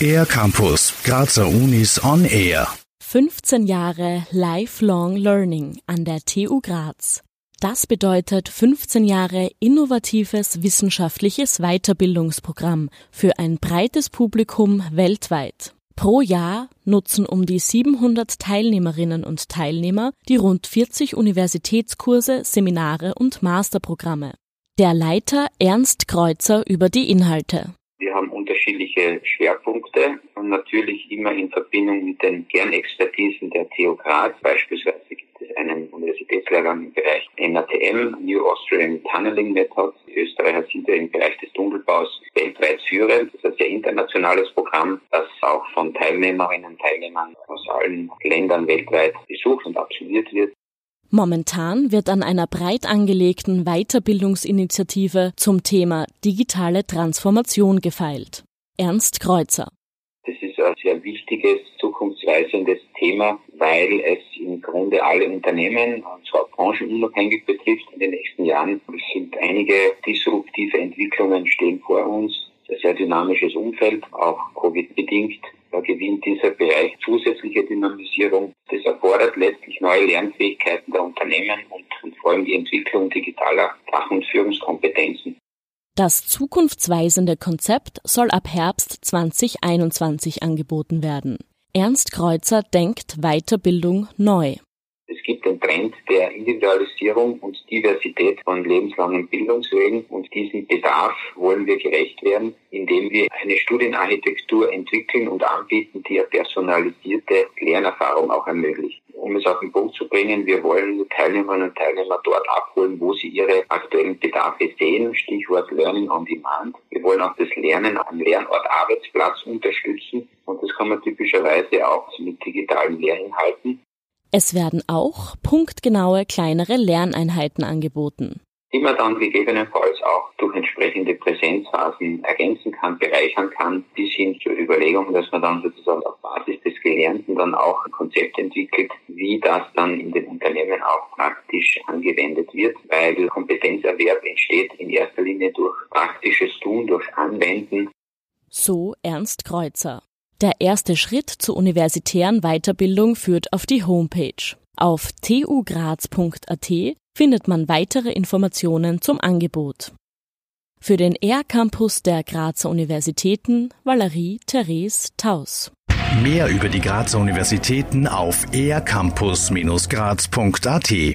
Air Campus, Grazer Unis on Air. 15 Jahre Lifelong Learning an der TU Graz. Das bedeutet 15 Jahre innovatives wissenschaftliches Weiterbildungsprogramm für ein breites Publikum weltweit. Pro Jahr nutzen um die 700 Teilnehmerinnen und Teilnehmer die rund 40 Universitätskurse, Seminare und Masterprogramme. Der Leiter Ernst Kreuzer über die Inhalte. Wir haben unterschiedliche Schwerpunkte und natürlich immer in Verbindung mit den Kernexpertisen der TU Graz. Beispielsweise gibt es einen Universitätslehrgang im Bereich NATM, New Australian Tunneling Methods. Österreicher sind ja im Bereich des Tunnelbaus weltweit führend. Das ist ein sehr internationales Programm, das auch von Teilnehmerinnen und Teilnehmern aus allen Ländern weltweit besucht und absolviert wird. Momentan wird an einer breit angelegten Weiterbildungsinitiative zum Thema digitale Transformation gefeilt. Ernst Kreuzer. Das ist ein sehr wichtiges, zukunftsweisendes Thema, weil es im Grunde alle Unternehmen, und zwar branchenunabhängig betrifft in den nächsten Jahren. Sind einige disruptive Entwicklungen stehen vor uns. Ein sehr dynamisches Umfeld, auch Covid-bedingt. Da gewinnt dieser Bereich zusätzliche Dynamisierung. Erfordert letztlich neue Lernfähigkeiten der Unternehmen und, und vor allem die Entwicklung digitaler Fach- und Führungskompetenzen. Das zukunftsweisende Konzept soll ab Herbst 2021 angeboten werden. Ernst Kreuzer denkt Weiterbildung neu. Es gibt den Trend der Individualisierung und Diversität von lebenslangen Bildungswegen und diesem Bedarf wollen wir gerecht werden, indem wir eine Studienarchitektur entwickeln und anbieten, die eine personalisierte Lernerfahrung auch ermöglicht. Um es auf den Punkt zu bringen, wir wollen Teilnehmerinnen und Teilnehmer dort abholen, wo sie ihre aktuellen Bedarfe sehen, Stichwort Learning on Demand. Wir wollen auch das Lernen am Lernort Arbeitsplatz unterstützen und das kann man typischerweise auch mit digitalen Lehrinhalten. Es werden auch punktgenaue kleinere Lerneinheiten angeboten. Die man dann gegebenenfalls auch durch entsprechende Präsenzphasen ergänzen kann, bereichern kann, bis hin zur Überlegung, dass man dann sozusagen auf Basis des Gelernten dann auch ein Konzept entwickelt, wie das dann in den Unternehmen auch praktisch angewendet wird, weil Kompetenzerwerb entsteht in erster Linie durch praktisches Tun, durch Anwenden. So Ernst Kreuzer. Der erste Schritt zur universitären Weiterbildung führt auf die Homepage. Auf tugraz.at findet man weitere Informationen zum Angebot. Für den R-Campus der Grazer Universitäten Valerie Therese Taus. Mehr über die Grazer Universitäten auf ercampus-graz.at